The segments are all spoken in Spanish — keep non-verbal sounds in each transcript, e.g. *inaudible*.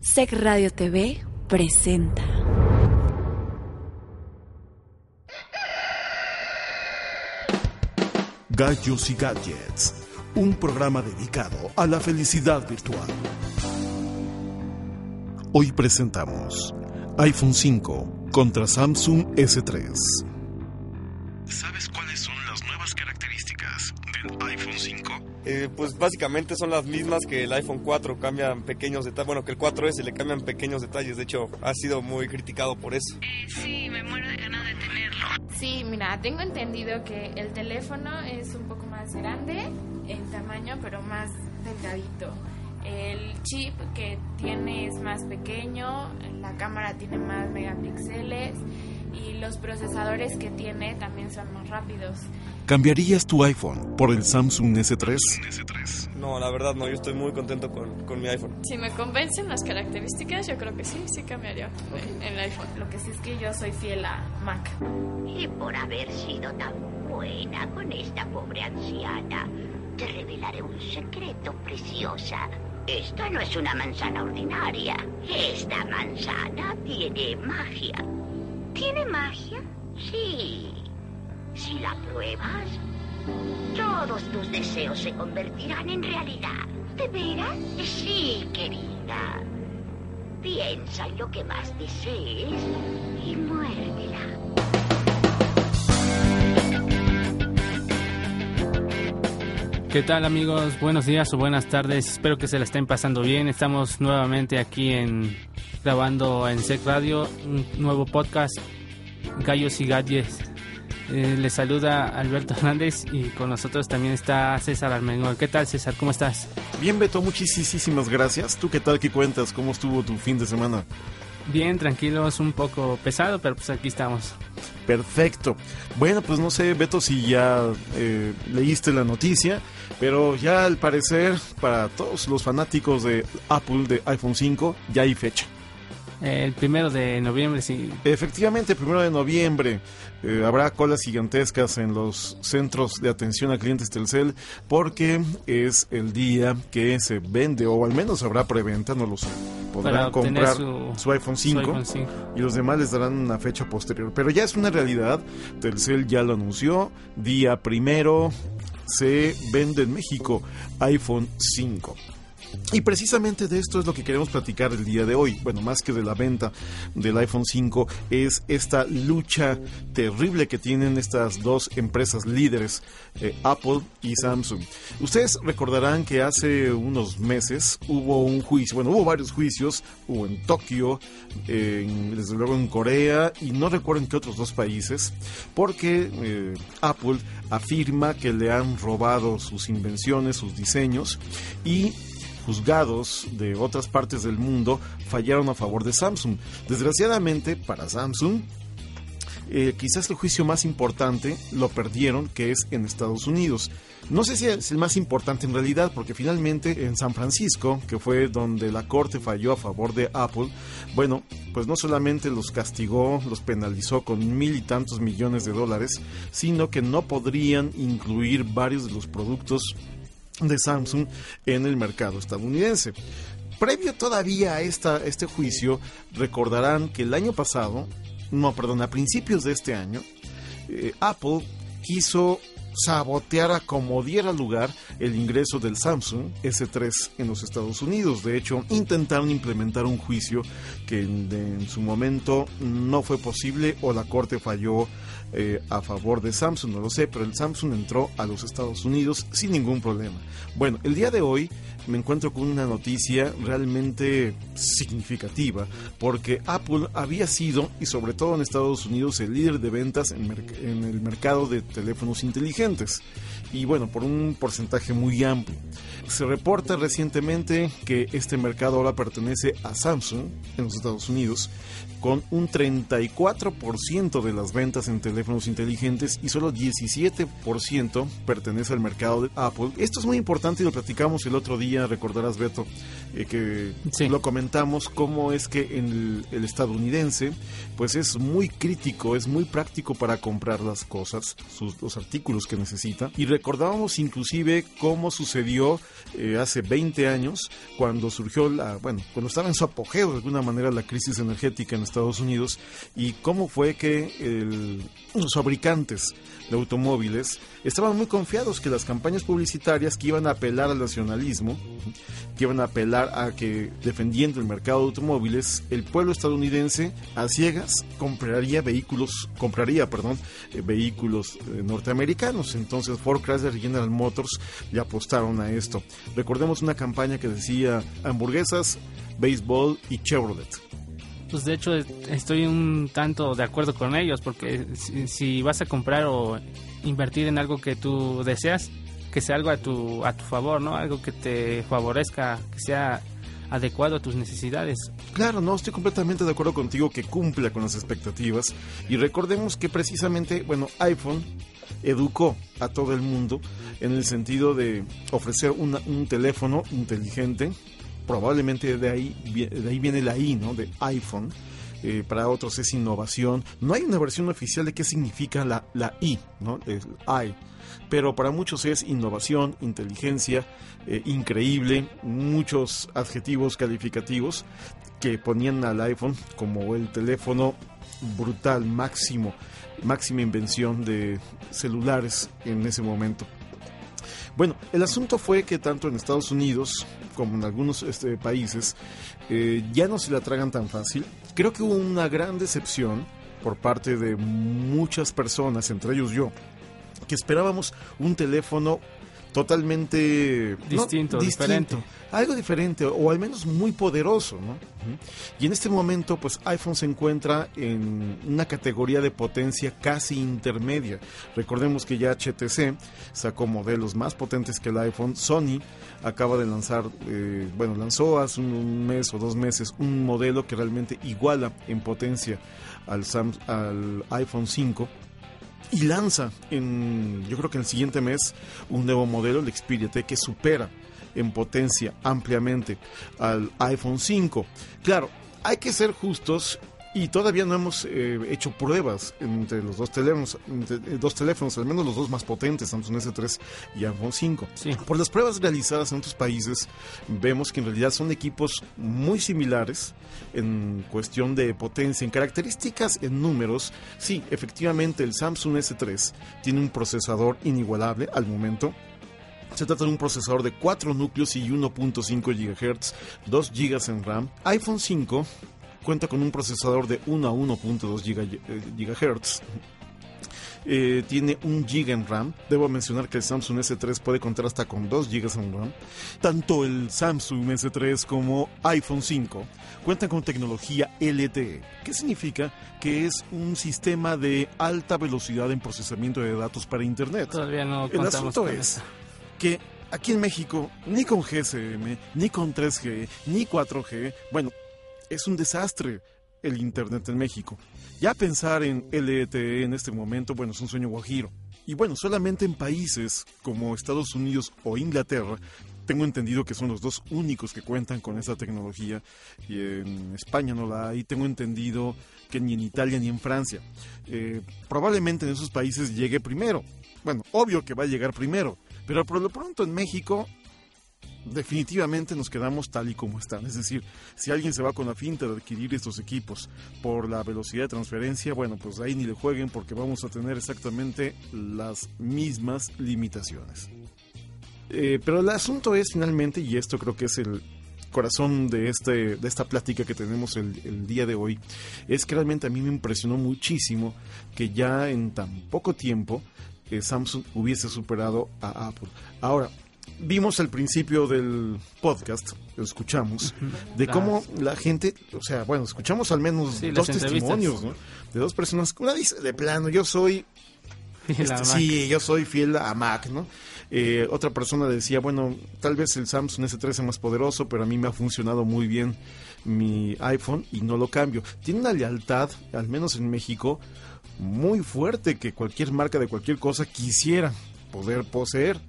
Sec Radio TV presenta. Gallos y Gadgets, un programa dedicado a la felicidad virtual. Hoy presentamos iPhone 5 contra Samsung S3. ¿Sabes cuáles 5? Eh, pues básicamente son las mismas que el iPhone 4, cambian pequeños detalles, bueno, que el 4S le cambian pequeños detalles, de hecho ha sido muy criticado por eso. Eh, sí, me muero de ganas de tenerlo. Sí, mira, tengo entendido que el teléfono es un poco más grande en tamaño, pero más delgadito. El chip que tiene es más pequeño, la cámara tiene más megapíxeles y los procesadores que tiene también son más rápidos. ¿Cambiarías tu iPhone por el Samsung S3? No, la verdad no, yo estoy muy contento con, con mi iPhone. Si me convencen las características, yo creo que sí, sí cambiaría el, el iPhone. Lo que sí es que yo soy fiel a Mac. Y por haber sido tan buena con esta pobre anciana, te revelaré un secreto, preciosa. Esta no es una manzana ordinaria. Esta manzana tiene magia. ¿Tiene magia? Sí. Si la pruebas, todos tus deseos se convertirán en realidad. ¿De veras? Sí, querida. Piensa en lo que más desees y muérdela. ¿Qué tal amigos? Buenos días o buenas tardes. Espero que se la estén pasando bien. Estamos nuevamente aquí en grabando en Sec Radio un nuevo podcast Gallos y Gadgets. Eh, les saluda Alberto *laughs* Hernández y con nosotros también está César Armengol. ¿Qué tal César? ¿Cómo estás? Bien, Beto, muchísimas gracias. ¿Tú qué tal? ¿Qué cuentas? ¿Cómo estuvo tu fin de semana? Bien, tranquilos, un poco pesado, pero pues aquí estamos. Perfecto. Bueno, pues no sé, Beto, si ya eh, leíste la noticia, pero ya al parecer, para todos los fanáticos de Apple, de iPhone 5, ya hay fecha. El primero de noviembre, sí. Efectivamente, el primero de noviembre eh, habrá colas gigantescas en los centros de atención a clientes Telcel porque es el día que se vende, o al menos habrá preventa, no lo sé. Podrán comprar su- su, iPhone 5 su iPhone 5. y los demás les darán una fecha posterior. Pero ya es una realidad, Telcel ya lo anunció, día primero se vende en México iPhone 5. Y precisamente de esto es lo que queremos platicar el día de hoy. Bueno, más que de la venta del iPhone 5, es esta lucha terrible que tienen estas dos empresas líderes, eh, Apple y Samsung. Ustedes recordarán que hace unos meses hubo un juicio, bueno, hubo varios juicios, hubo en Tokio, en- desde luego en Corea y no recuerdo en qué otros dos países, porque eh, Apple afirma que le han robado sus invenciones, sus diseños y juzgados de otras partes del mundo fallaron a favor de Samsung. Desgraciadamente para Samsung, eh, quizás el juicio más importante lo perdieron, que es en Estados Unidos. No sé si es el más importante en realidad, porque finalmente en San Francisco, que fue donde la corte falló a favor de Apple, bueno, pues no solamente los castigó, los penalizó con mil y tantos millones de dólares, sino que no podrían incluir varios de los productos de Samsung en el mercado estadounidense. Previo todavía a esta, este juicio, recordarán que el año pasado, no, perdón, a principios de este año, eh, Apple quiso sabotear a como diera lugar el ingreso del Samsung S3 en los Estados Unidos. De hecho, intentaron implementar un juicio que en su momento no fue posible o la corte falló eh, a favor de Samsung, no lo sé, pero el Samsung entró a los Estados Unidos sin ningún problema. Bueno, el día de hoy me encuentro con una noticia realmente significativa, porque Apple había sido, y sobre todo en Estados Unidos, el líder de ventas en, en el mercado de teléfonos inteligentes. Y bueno, por un porcentaje muy amplio. Se reporta recientemente que este mercado ahora pertenece a Samsung en los Estados Unidos, con un 34% de las ventas en teléfonos inteligentes y solo 17% pertenece al mercado de Apple. Esto es muy importante y lo platicamos el otro día, recordarás Beto, eh, que Sí. lo comentamos, cómo es que en el, el estadounidense pues es muy crítico, es muy práctico para comprar las cosas, sus, los artículos que necesita. Y recordábamos inclusive cómo sucedió eh, hace 20 años, cuando surgió la, bueno, cuando estaba en su apogeo de alguna manera la crisis energética en Estados Unidos, y cómo fue que el, los fabricantes de automóviles estaban muy confiados que las campañas publicitarias que iban a apelar al nacionalismo, que iban a apelar a que defendiendo el mercado de automóviles, el pueblo estadounidense a ciegas compraría vehículos, compraría, perdón, eh, vehículos eh, norteamericanos. Entonces Ford, Chrysler y General Motors le apostaron a esto. Recordemos una campaña que decía hamburguesas, béisbol y Chevrolet. Pues de hecho estoy un tanto de acuerdo con ellos porque si, si, vas a comprar o invertir en algo que tú deseas, que sea algo a tu, a tu favor, ¿no? Algo que te favorezca, que sea adecuado a tus necesidades. Claro, no, estoy completamente de acuerdo contigo que cumpla con las expectativas y recordemos que precisamente, bueno, iPhone educó a todo el mundo en el sentido de ofrecer una, un teléfono inteligente probablemente de ahí, de ahí viene la I, ¿no? De iPhone. Eh, para otros es innovación. No hay una versión oficial de qué significa la, la I, ¿no? El I. Pero para muchos es innovación, inteligencia, eh, increíble, muchos adjetivos calificativos que ponían al iPhone como el teléfono brutal, máximo, máxima invención de celulares en ese momento. Bueno, el asunto fue que tanto en Estados Unidos como en algunos este, países eh, ya no se la tragan tan fácil. Creo que hubo una gran decepción por parte de muchas personas, entre ellos yo, que esperábamos un teléfono totalmente distinto, no, diferente. Algo diferente o al menos muy poderoso, ¿no? Y en este momento, pues iPhone se encuentra en una categoría de potencia casi intermedia. Recordemos que ya HTC sacó modelos más potentes que el iPhone. Sony acaba de lanzar, eh, bueno, lanzó hace un mes o dos meses un modelo que realmente iguala en potencia al, Sam, al iPhone 5 y lanza en yo creo que en el siguiente mes un nuevo modelo el Xperia T que supera en potencia ampliamente al iPhone 5 claro hay que ser justos y todavía no hemos eh, hecho pruebas entre los dos teléfonos, entre, eh, dos teléfonos, al menos los dos más potentes, Samsung S3 y iPhone 5. Sí. Por las pruebas realizadas en otros países, vemos que en realidad son equipos muy similares en cuestión de potencia, en características, en números. Sí, efectivamente el Samsung S3 tiene un procesador inigualable al momento, se trata de un procesador de 4 núcleos y 1.5 GHz, 2 GB en RAM. iPhone 5 cuenta con un procesador de 1 a 1.2 GHz. Eh, tiene 1 GB en RAM. Debo mencionar que el Samsung S3 puede contar hasta con 2 GB en RAM. Tanto el Samsung S3 como iPhone 5 cuentan con tecnología LTE. ¿Qué significa? Que es un sistema de alta velocidad en procesamiento de datos para Internet. Todavía no El asunto es que aquí en México, ni con GSM, ni con 3G, ni 4G, bueno, es un desastre el Internet en México. Ya pensar en LTE en este momento, bueno, es un sueño guajiro. Y bueno, solamente en países como Estados Unidos o Inglaterra, tengo entendido que son los dos únicos que cuentan con esa tecnología. Y en España no la hay. Tengo entendido que ni en Italia ni en Francia. Eh, probablemente en esos países llegue primero. Bueno, obvio que va a llegar primero. Pero por lo pronto en México definitivamente nos quedamos tal y como están. Es decir, si alguien se va con la finta de adquirir estos equipos por la velocidad de transferencia, bueno, pues ahí ni le jueguen porque vamos a tener exactamente las mismas limitaciones. Eh, pero el asunto es finalmente, y esto creo que es el corazón de, este, de esta plática que tenemos el, día de hoy, es que realmente a mí me impresionó muchísimo que ya en tan poco tiempo eh, Samsung hubiese superado a Apple. Ahora, vimos al principio del podcast, lo escuchamos, de cómo la gente, o sea, bueno, escuchamos al menos Sí, dos testimonios, ¿no? De dos personas. Una dice, de plano, yo soy *laughs* este, sí, yo soy fiel a Mac, ¿no? Eh, otra persona decía, bueno, tal vez el Samsung S3 es más poderoso, pero a mí me ha funcionado muy bien mi iPhone y no lo cambio. Tiene una lealtad, al menos en México, muy fuerte que cualquier marca de cualquier cosa quisiera poder poseer.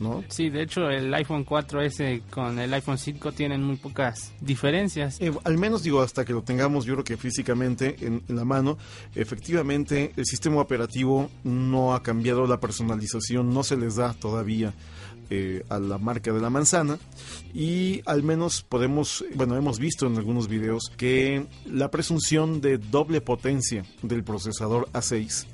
¿No? Sí, de hecho el iPhone 4S con el iPhone 5 tienen muy pocas diferencias. Eh, al menos digo, hasta que lo tengamos yo creo que físicamente en, en, la mano, efectivamente el sistema operativo no ha cambiado, la personalización no se les da todavía eh, a la marca de la manzana y al menos podemos, bueno, hemos visto en algunos videos que la presunción de doble potencia del procesador A6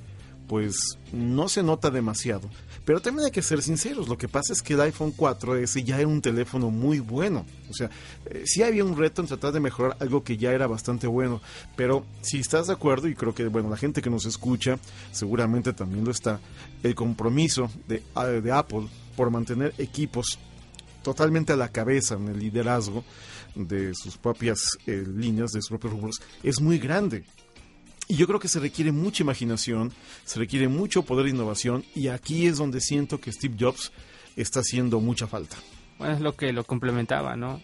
pues no se nota demasiado. Pero también hay que ser sinceros, lo que pasa es que el iPhone 4S ya era un teléfono muy bueno. O sea, eh, sí había un reto en tratar de mejorar algo que ya era bastante bueno. Pero si estás de acuerdo, y creo que bueno, la gente que nos escucha seguramente también lo está, el compromiso de, ah, de Apple por mantener equipos totalmente a la cabeza en el liderazgo de sus propias eh, líneas, de sus propios rubros, es muy grande. Y yo creo que se requiere mucha imaginación, se requiere mucho poder de innovación y aquí es donde siento que Steve Jobs está haciendo mucha falta. Bueno, es lo que lo complementaba, ¿no?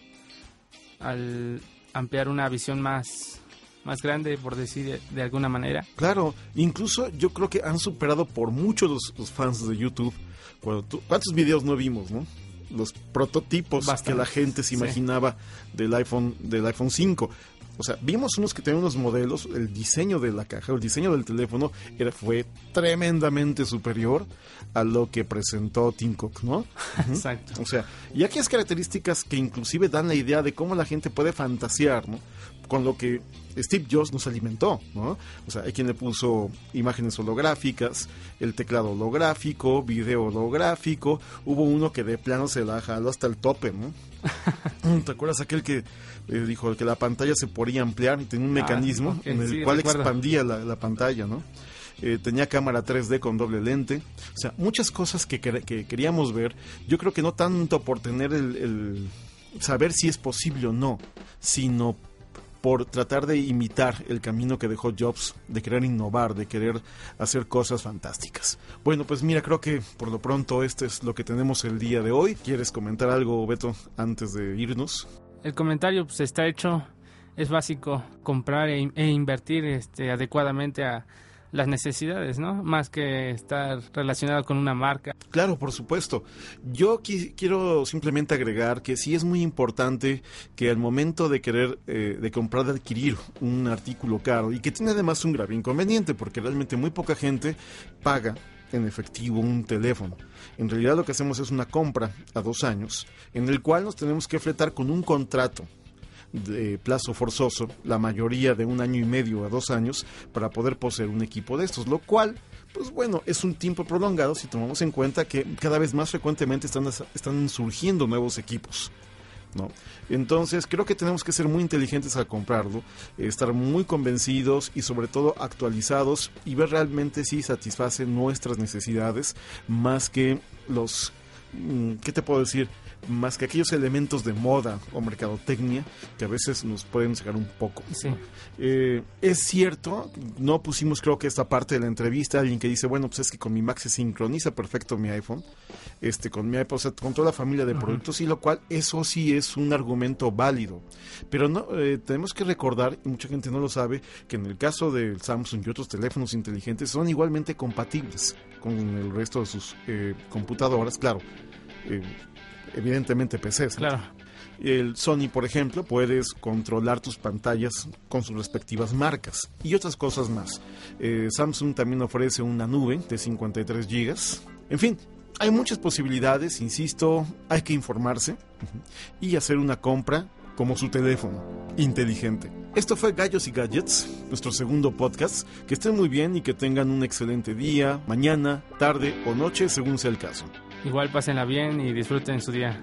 Al ampliar una visión más más grande, por decir de alguna manera. Claro, incluso yo creo que han superado por mucho los, los fans de YouTube. ¿Cuántos videos no vimos, no? Los prototipos que la gente se imaginaba sí. del iPhone del iPhone 5. O sea, vimos unos que tenían unos modelos, el diseño de la caja, el diseño del teléfono era, fue tremendamente superior a lo que presentó Tim Cook, ¿no? *laughs* Exacto. O sea, y aquí es características que inclusive dan la idea de cómo la gente puede fantasear, ¿no? Con lo que Steve Jobs nos alimentó, ¿no? O sea, hay quien le puso imágenes holográficas, el teclado holográfico, video holográfico, hubo uno que de plano se la jaló hasta el tope, ¿no? *laughs* ¿Te acuerdas aquel que eh, dijo que la pantalla se podía ampliar? Tenía un mecanismo okay, en el sí, cual recuerdo. expandía la, la pantalla, ¿no? Eh, tenía cámara 3D con doble lente, o sea, muchas cosas que queríamos ver. Yo creo que no tanto por tener el, el, saber si es posible o no, sino por tratar de imitar el camino que dejó Jobs, de querer innovar, de querer hacer cosas fantásticas. Bueno, pues mira, creo que por lo pronto este es lo que tenemos el día de hoy. ¿Quieres comentar algo, Beto, antes de irnos? El comentario pues está hecho, es básico comprar e, e invertir este, adecuadamente a las necesidades, ¿no? Más que estar relacionado con una marca. Claro, por supuesto. Yo qui quiero simplemente agregar que sí es muy importante que al momento de querer, eh, de comprar, de adquirir un artículo caro, y que tiene además un grave inconveniente, porque realmente muy poca gente paga en efectivo un teléfono. En realidad lo que hacemos es una compra a dos años, en el cual nos tenemos que fletar con un contrato de plazo forzoso, la mayoría de un año y medio a dos años, para poder poseer un equipo de estos, lo cual, pues bueno, es un tiempo prolongado si tomamos en cuenta que cada vez más frecuentemente están, están surgiendo nuevos equipos. ¿No? Entonces creo que tenemos que ser muy inteligentes al comprarlo, estar muy convencidos y sobre todo actualizados y ver realmente si satisface nuestras necesidades más que los, ¿qué te puedo decir? Más que aquellos elementos de moda o mercadotecnia que a veces nos pueden sacar un poco. Sí. Eh, es cierto, no pusimos creo que esta parte de la entrevista, alguien que dice, bueno, pues es que con mi Mac se sincroniza perfecto mi iPhone, este, con mi iPod, o sea, con toda la familia de productos, uh -huh. y lo cual eso sí es un argumento válido. Pero no, eh, tenemos que recordar, y mucha gente no lo sabe, que en el caso del Samsung y otros teléfonos inteligentes son igualmente compatibles con el resto de sus eh, computadoras, claro. Eh, evidentemente PCs. Claro. El Sony, por ejemplo, puedes controlar tus pantallas con sus respectivas marcas y otras cosas más. Eh, Samsung también ofrece una nube de 53 GB. En fin, hay muchas posibilidades, insisto, hay que informarse y hacer una compra como su teléfono inteligente. Esto fue Gallos y Gadgets, nuestro segundo podcast. Que estén muy bien y que tengan un excelente día, mañana, tarde o noche, según sea el caso. Igual pásenla bien y disfruten su día.